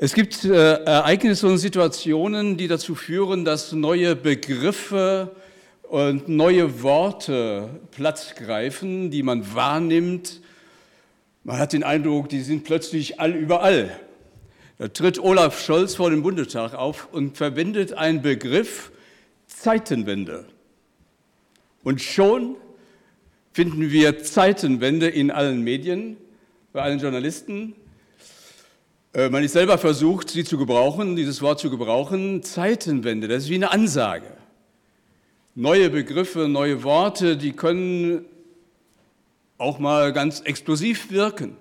Es gibt äh, Ereignisse und Situationen, die dazu führen, dass neue Begriffe und neue Worte Platz greifen, die man wahrnimmt. Man hat den Eindruck, die sind plötzlich all überall. Da tritt Olaf Scholz vor dem Bundestag auf und verwendet einen Begriff Zeitenwende. Und schon finden wir Zeitenwende in allen Medien, bei allen Journalisten, man ist selber versucht, sie zu gebrauchen, dieses Wort zu gebrauchen. Zeitenwende, das ist wie eine Ansage. Neue Begriffe, neue Worte, die können auch mal ganz explosiv wirken.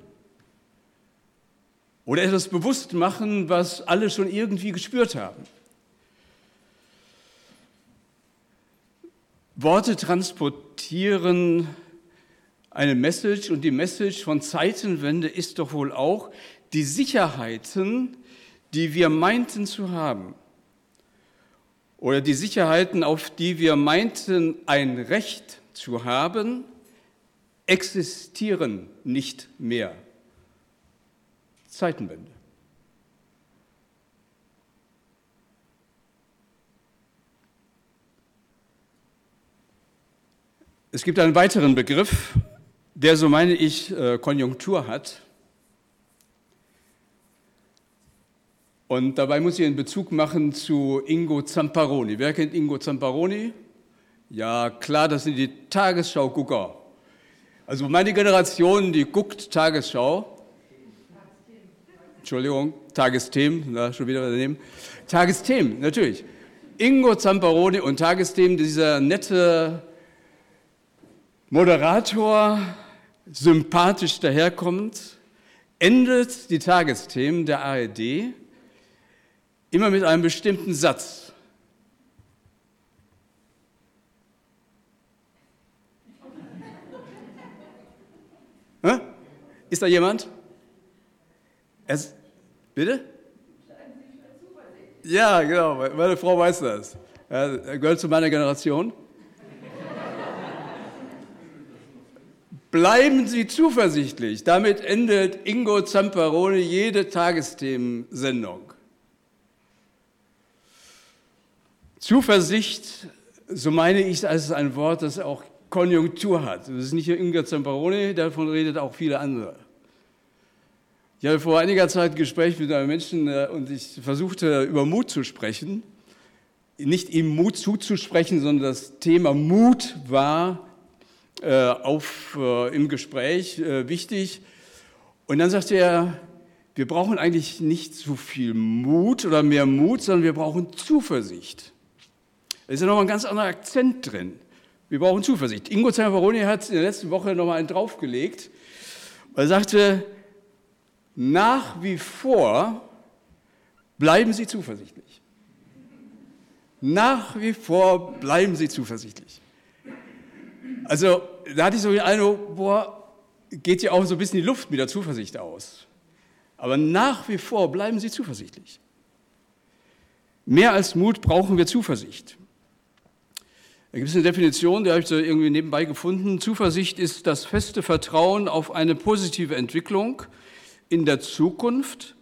Oder etwas bewusst machen, was alle schon irgendwie gespürt haben. Worte transportieren eine Message und die Message von Zeitenwende ist doch wohl auch, die Sicherheiten, die wir meinten zu haben, oder die Sicherheiten, auf die wir meinten ein Recht zu haben, existieren nicht mehr. Zeitenwende. Es gibt einen weiteren Begriff, der, so meine ich, äh, Konjunktur hat. Und dabei muss ich einen Bezug machen zu Ingo Zamparoni. Wer kennt Ingo Zamparoni? Ja, klar, das sind die Tagesschau-Gucker. Also meine Generation, die guckt Tagesschau. Entschuldigung, Tagesthemen, na, schon wieder daneben. Tagesthemen, natürlich. Ingo Zamparoni und Tagesthemen, dieser nette Moderator, sympathisch daherkommend, endet die Tagesthemen der ARD immer mit einem bestimmten Satz. Ist da jemand? Es, bitte? Ja, genau, meine Frau weiß das. Er gehört zu meiner Generation. Bleiben Sie zuversichtlich. Damit endet Ingo Zamperoni jede Tagesthemensendung. Zuversicht, so meine ich, es ein Wort, das auch Konjunktur hat. Das ist nicht nur Inga Zamparoni, davon redet auch viele andere. Ich hatte vor einiger Zeit ein Gespräch mit einem Menschen äh, und ich versuchte über Mut zu sprechen. Nicht ihm Mut zuzusprechen, sondern das Thema Mut war äh, auf, äh, im Gespräch äh, wichtig. Und dann sagte er, wir brauchen eigentlich nicht so viel Mut oder mehr Mut, sondern wir brauchen Zuversicht. Da ist ja nochmal ein ganz anderer Akzent drin. Wir brauchen Zuversicht. Ingo Zamperoni hat in der letzten Woche nochmal einen draufgelegt. Er sagte, nach wie vor bleiben Sie zuversichtlich. Nach wie vor bleiben Sie zuversichtlich. Also da hatte ich so den Eindruck, boah, geht ja auch so ein bisschen die Luft mit der Zuversicht aus. Aber nach wie vor bleiben Sie zuversichtlich. Mehr als Mut brauchen wir Zuversicht. Da gibt es eine Definition, die habe ich so irgendwie nebenbei gefunden. Zuversicht ist das feste Vertrauen auf eine positive Entwicklung in der Zukunft,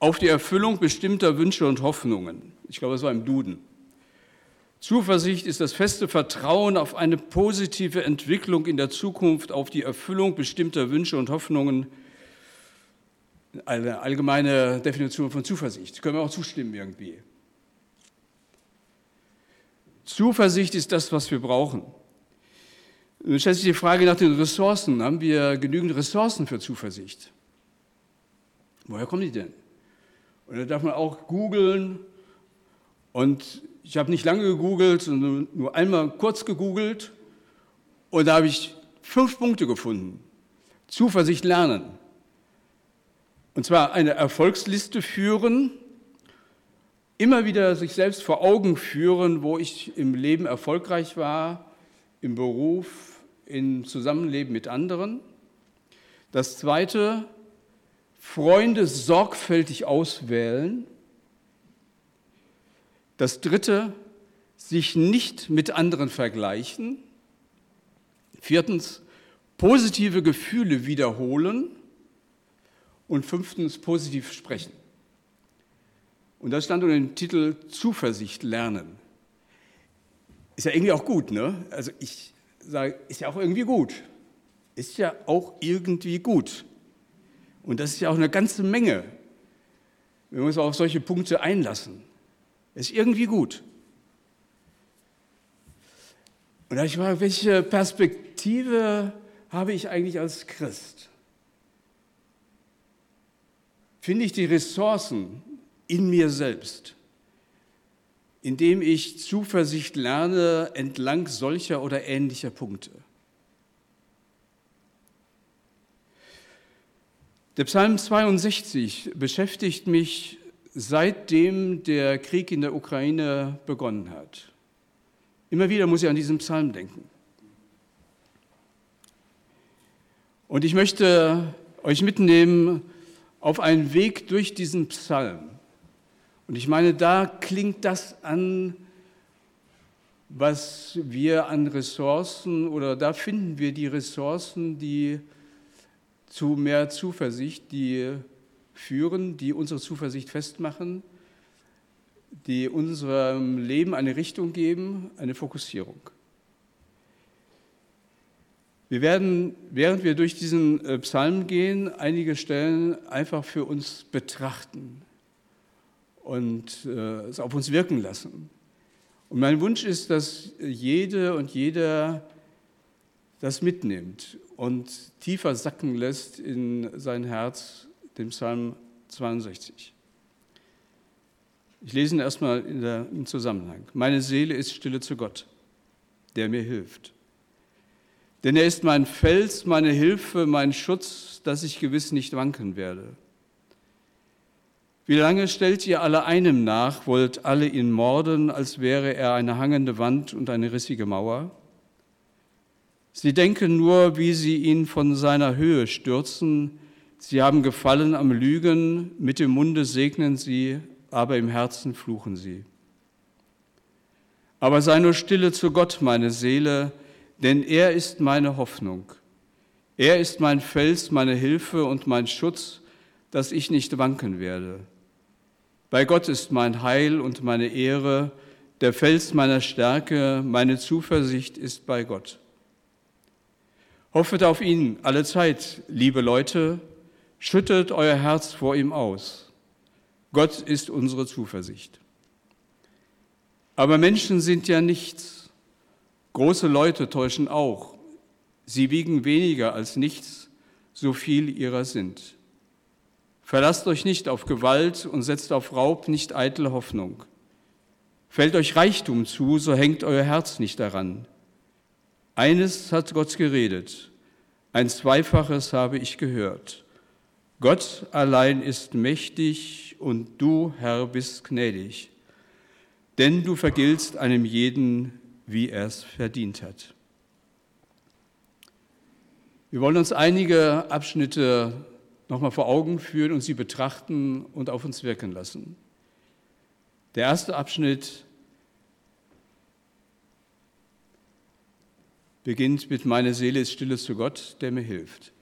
auf die Erfüllung bestimmter Wünsche und Hoffnungen. Ich glaube, das war im Duden. Zuversicht ist das feste Vertrauen auf eine positive Entwicklung in der Zukunft, auf die Erfüllung bestimmter Wünsche und Hoffnungen. Eine allgemeine Definition von Zuversicht. Können wir auch zustimmen irgendwie. Zuversicht ist das, was wir brauchen. Nun stellt sich die Frage nach den Ressourcen. Haben wir genügend Ressourcen für Zuversicht? Woher kommen die denn? Und da darf man auch googeln. Und ich habe nicht lange gegoogelt, sondern nur einmal kurz gegoogelt. Und da habe ich fünf Punkte gefunden. Zuversicht lernen. Und zwar eine Erfolgsliste führen, immer wieder sich selbst vor Augen führen, wo ich im Leben erfolgreich war, im Beruf, im Zusammenleben mit anderen. Das Zweite, Freunde sorgfältig auswählen. Das Dritte, sich nicht mit anderen vergleichen. Viertens, positive Gefühle wiederholen. Und fünftens, positiv sprechen. Und da stand unter dem Titel Zuversicht lernen. Ist ja irgendwie auch gut, ne? Also ich sage, ist ja auch irgendwie gut. Ist ja auch irgendwie gut. Und das ist ja auch eine ganze Menge, wenn wir uns auf solche Punkte einlassen. Ist irgendwie gut. Und da ich frage, welche Perspektive habe ich eigentlich als Christ? Finde ich die Ressourcen in mir selbst, indem ich Zuversicht lerne entlang solcher oder ähnlicher Punkte? Der Psalm 62 beschäftigt mich seitdem der Krieg in der Ukraine begonnen hat. Immer wieder muss ich an diesen Psalm denken. Und ich möchte euch mitnehmen auf einen Weg durch diesen Psalm. Und ich meine, da klingt das an, was wir an Ressourcen oder da finden wir die Ressourcen, die zu mehr Zuversicht, die führen, die unsere Zuversicht festmachen, die unserem Leben eine Richtung geben, eine Fokussierung. Wir werden, während wir durch diesen äh, Psalm gehen, einige Stellen einfach für uns betrachten und äh, es auf uns wirken lassen. Und mein Wunsch ist, dass jede und jeder das mitnimmt und tiefer sacken lässt in sein Herz, dem Psalm 62. Ich lese ihn erstmal der, im Zusammenhang. Meine Seele ist stille zu Gott, der mir hilft. Denn er ist mein Fels, meine Hilfe, mein Schutz, dass ich gewiss nicht wanken werde. Wie lange stellt ihr alle einem nach, wollt alle ihn morden, als wäre er eine hangende Wand und eine rissige Mauer? Sie denken nur, wie sie ihn von seiner Höhe stürzen. Sie haben Gefallen am Lügen, mit dem Munde segnen sie, aber im Herzen fluchen sie. Aber sei nur stille zu Gott, meine Seele, denn er ist meine Hoffnung. Er ist mein Fels, meine Hilfe und mein Schutz, dass ich nicht wanken werde. Bei Gott ist mein Heil und meine Ehre, der Fels meiner Stärke, meine Zuversicht ist bei Gott. Hoffet auf ihn alle Zeit, liebe Leute, schüttet euer Herz vor ihm aus. Gott ist unsere Zuversicht. Aber Menschen sind ja nichts. Große Leute täuschen auch. Sie wiegen weniger als nichts, so viel ihrer sind. Verlasst euch nicht auf Gewalt und setzt auf Raub nicht eitle Hoffnung. Fällt euch Reichtum zu, so hängt euer Herz nicht daran. Eines hat Gott geredet, ein Zweifaches habe ich gehört. Gott allein ist mächtig und du, Herr, bist gnädig, denn du vergiltst einem jeden, wie er es verdient hat. Wir wollen uns einige Abschnitte nochmal vor Augen führen und sie betrachten und auf uns wirken lassen. Der erste Abschnitt beginnt mit Meine Seele ist stille zu Gott, der mir hilft.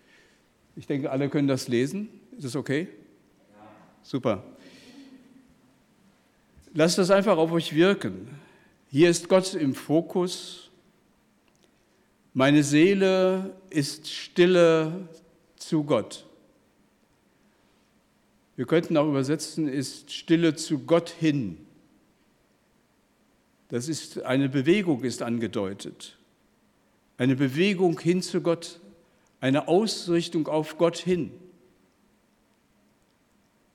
Ich denke, alle können das lesen. Ist das okay? Ja. Super. Lasst das einfach auf euch wirken. Hier ist Gott im Fokus. Meine Seele ist stille zu Gott. Wir könnten auch übersetzen, ist stille zu Gott hin. Das ist eine Bewegung, ist angedeutet eine Bewegung hin zu Gott, eine Ausrichtung auf Gott hin.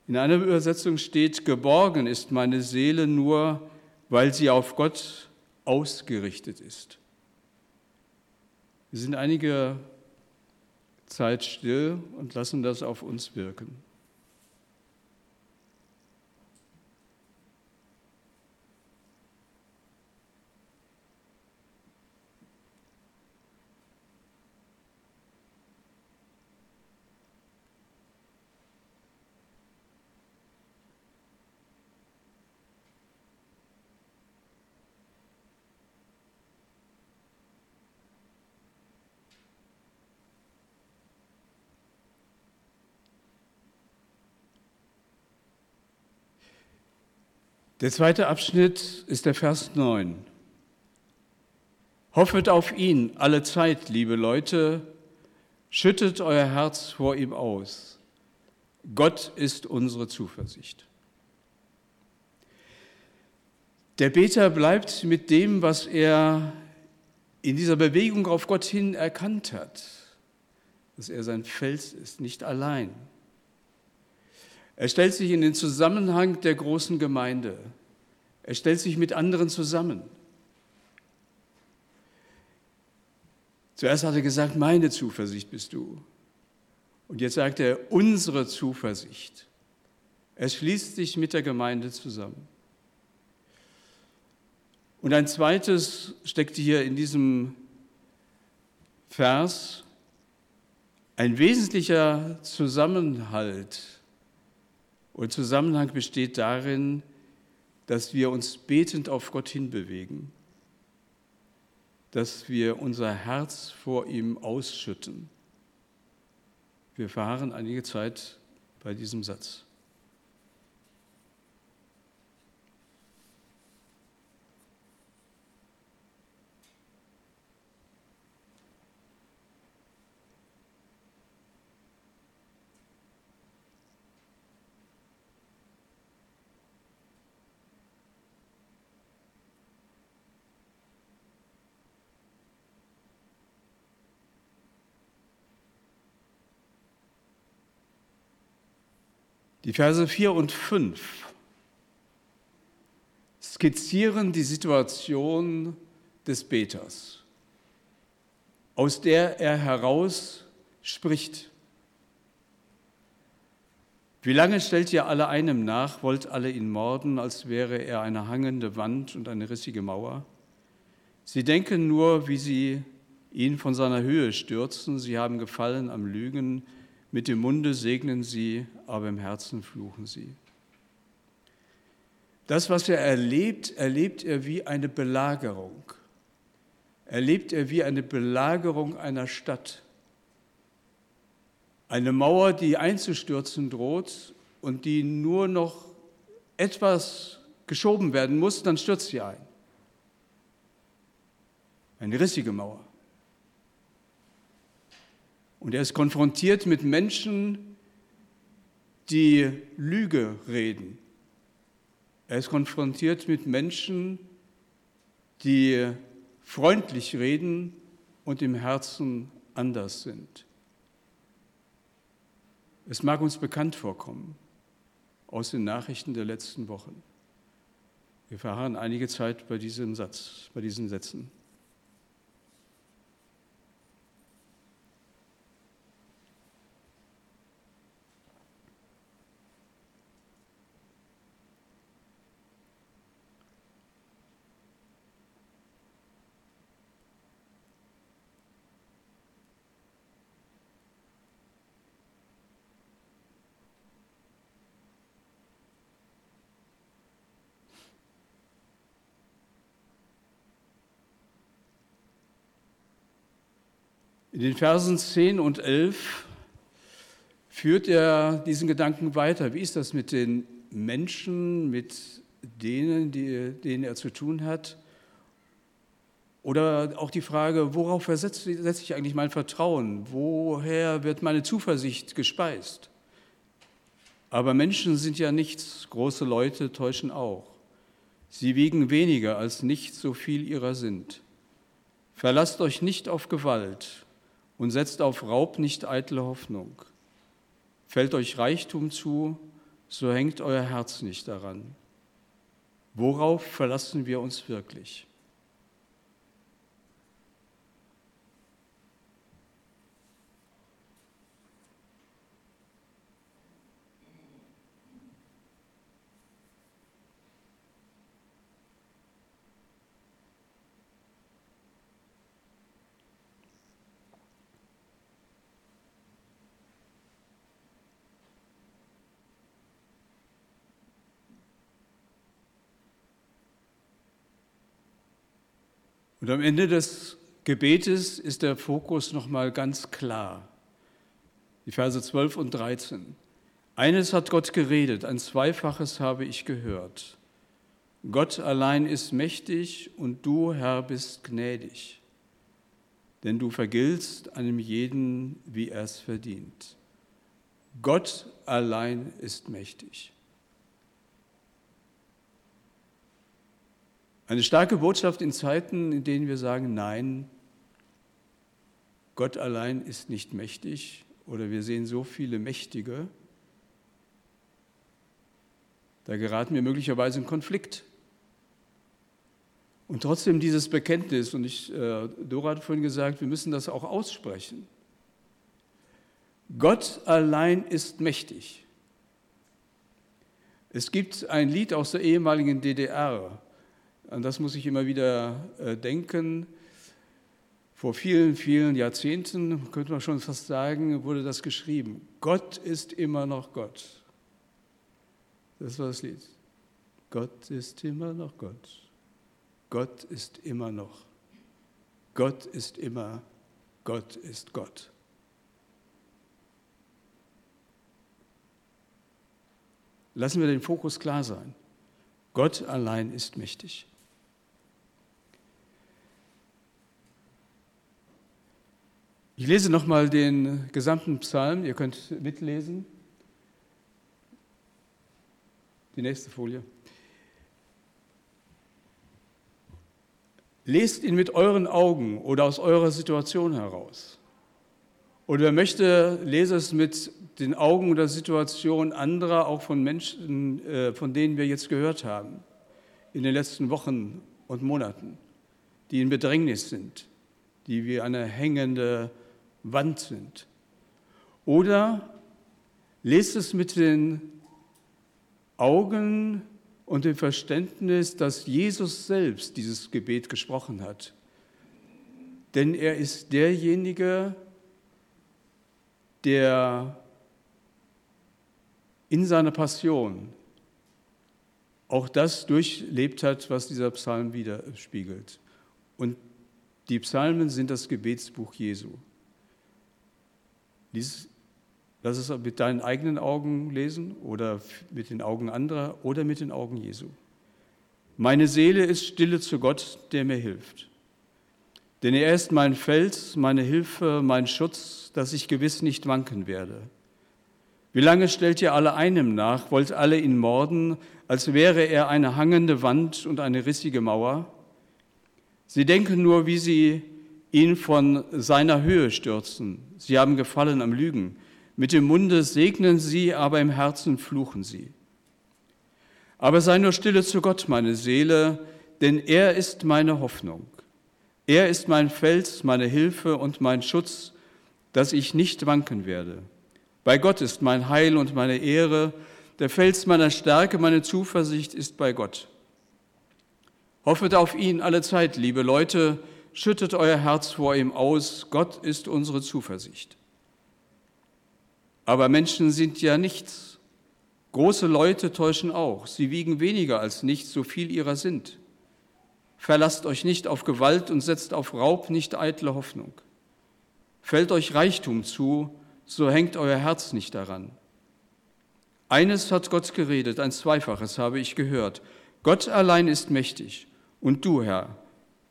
In einer Übersetzung steht, geborgen ist meine Seele nur, weil sie auf Gott ausgerichtet ist. Wir sind einige Zeit still und lassen das auf uns wirken. Der zweite Abschnitt ist der Vers 9. Hoffet auf ihn alle Zeit, liebe Leute, schüttet euer Herz vor ihm aus. Gott ist unsere Zuversicht. Der Beter bleibt mit dem, was er in dieser Bewegung auf Gott hin erkannt hat, dass er sein Fels ist, nicht allein. Er stellt sich in den Zusammenhang der großen Gemeinde. Er stellt sich mit anderen zusammen. Zuerst hat er gesagt, meine Zuversicht bist du. Und jetzt sagt er, unsere Zuversicht. Er schließt sich mit der Gemeinde zusammen. Und ein zweites steckt hier in diesem Vers, ein wesentlicher Zusammenhalt und Zusammenhang besteht darin, dass wir uns betend auf Gott hinbewegen, dass wir unser Herz vor ihm ausschütten. Wir verharren einige Zeit bei diesem Satz. Die Verse 4 und 5 skizzieren die Situation des Beters, aus der er heraus spricht. Wie lange stellt ihr alle einem nach, wollt alle ihn morden, als wäre er eine hangende Wand und eine rissige Mauer? Sie denken nur, wie sie ihn von seiner Höhe stürzen, sie haben Gefallen am Lügen, mit dem Munde segnen sie, aber im Herzen fluchen sie. Das, was er erlebt, erlebt er wie eine Belagerung. Erlebt er wie eine Belagerung einer Stadt. Eine Mauer, die einzustürzen droht und die nur noch etwas geschoben werden muss, dann stürzt sie ein. Eine rissige Mauer. Und er ist konfrontiert mit Menschen, die Lüge reden. Er ist konfrontiert mit Menschen, die freundlich reden und im Herzen anders sind. Es mag uns bekannt vorkommen aus den Nachrichten der letzten Wochen. Wir verharren einige Zeit bei diesem Satz, bei diesen Sätzen. In den Versen 10 und 11 führt er diesen Gedanken weiter. Wie ist das mit den Menschen, mit denen, die, denen er zu tun hat? Oder auch die Frage, worauf setze ich eigentlich mein Vertrauen? Woher wird meine Zuversicht gespeist? Aber Menschen sind ja nichts, große Leute täuschen auch. Sie wiegen weniger als nicht so viel ihrer sind. Verlasst euch nicht auf Gewalt, und setzt auf Raub nicht eitle Hoffnung. Fällt euch Reichtum zu, so hängt euer Herz nicht daran. Worauf verlassen wir uns wirklich? Und am Ende des Gebetes ist der Fokus nochmal ganz klar. Die Verse 12 und 13. Eines hat Gott geredet, ein zweifaches habe ich gehört. Gott allein ist mächtig und du, Herr, bist gnädig, denn du vergiltst einem jeden, wie er es verdient. Gott allein ist mächtig. Eine starke Botschaft in Zeiten, in denen wir sagen, nein, Gott allein ist nicht mächtig oder wir sehen so viele Mächtige, da geraten wir möglicherweise in Konflikt. Und trotzdem dieses Bekenntnis, und ich, äh, Dora hat vorhin gesagt, wir müssen das auch aussprechen. Gott allein ist mächtig. Es gibt ein Lied aus der ehemaligen DDR, an das muss ich immer wieder äh, denken. Vor vielen, vielen Jahrzehnten, könnte man schon fast sagen, wurde das geschrieben. Gott ist immer noch Gott. Das war das Lied. Gott ist immer noch Gott. Gott ist immer noch. Gott ist immer. Gott ist Gott. Lassen wir den Fokus klar sein. Gott allein ist mächtig. Ich lese nochmal den gesamten Psalm, ihr könnt mitlesen. Die nächste Folie. Lest ihn mit euren Augen oder aus eurer Situation heraus. Oder wer möchte, lese es mit den Augen oder Situation anderer, auch von Menschen, äh, von denen wir jetzt gehört haben, in den letzten Wochen und Monaten, die in Bedrängnis sind, die wie eine hängende Wand sind. Oder lest es mit den Augen und dem Verständnis, dass Jesus selbst dieses Gebet gesprochen hat. Denn er ist derjenige, der in seiner Passion auch das durchlebt hat, was dieser Psalm widerspiegelt. Und die Psalmen sind das Gebetsbuch Jesu. Lies Lass es mit deinen eigenen Augen lesen oder mit den Augen anderer oder mit den Augen Jesu. Meine Seele ist stille zu Gott, der mir hilft. Denn er ist mein Fels, meine Hilfe, mein Schutz, dass ich gewiss nicht wanken werde. Wie lange stellt ihr alle einem nach, wollt alle ihn morden, als wäre er eine hangende Wand und eine rissige Mauer? Sie denken nur, wie sie ihn von seiner Höhe stürzen. Sie haben gefallen am Lügen. Mit dem Munde segnen sie, aber im Herzen fluchen sie. Aber sei nur stille zu Gott, meine Seele, denn er ist meine Hoffnung. Er ist mein Fels, meine Hilfe und mein Schutz, dass ich nicht wanken werde. Bei Gott ist mein Heil und meine Ehre, der Fels meiner Stärke, meine Zuversicht ist bei Gott. Hoffet auf ihn alle Zeit, liebe Leute, schüttet euer Herz vor ihm aus, Gott ist unsere Zuversicht. Aber Menschen sind ja nichts. Große Leute täuschen auch. Sie wiegen weniger als nichts, so viel ihrer sind. Verlasst euch nicht auf Gewalt und setzt auf Raub nicht eitle Hoffnung. Fällt euch Reichtum zu, so hängt euer Herz nicht daran. Eines hat Gott geredet, ein zweifaches habe ich gehört. Gott allein ist mächtig und du, Herr,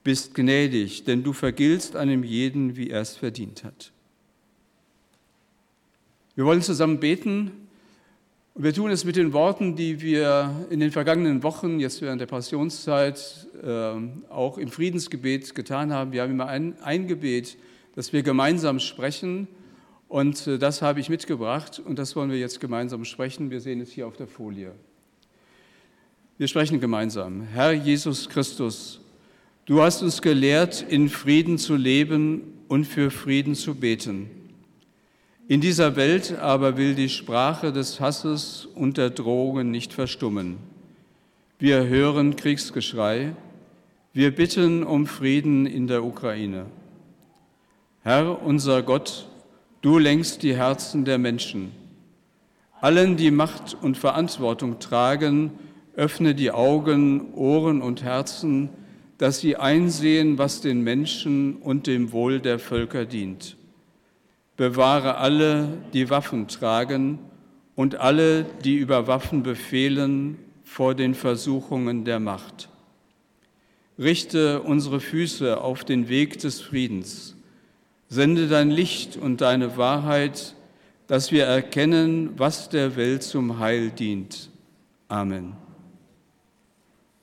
bist gnädig, denn du vergiltst einem jeden, wie er es verdient hat. Wir wollen zusammen beten und wir tun es mit den Worten, die wir in den vergangenen Wochen, jetzt während der Passionszeit, ähm, auch im Friedensgebet getan haben. Wir haben immer ein, ein Gebet, das wir gemeinsam sprechen und äh, das habe ich mitgebracht und das wollen wir jetzt gemeinsam sprechen. Wir sehen es hier auf der Folie. Wir sprechen gemeinsam. Herr Jesus Christus, du hast uns gelehrt, in Frieden zu leben und für Frieden zu beten. In dieser Welt aber will die Sprache des Hasses und der Drohungen nicht verstummen. Wir hören Kriegsgeschrei. Wir bitten um Frieden in der Ukraine. Herr, unser Gott, du lenkst die Herzen der Menschen. Allen, die Macht und Verantwortung tragen, öffne die Augen, Ohren und Herzen, dass sie einsehen, was den Menschen und dem Wohl der Völker dient bewahre alle, die Waffen tragen und alle, die über Waffen befehlen, vor den Versuchungen der Macht. Richte unsere Füße auf den Weg des Friedens. Sende dein Licht und deine Wahrheit, dass wir erkennen, was der Welt zum Heil dient. Amen.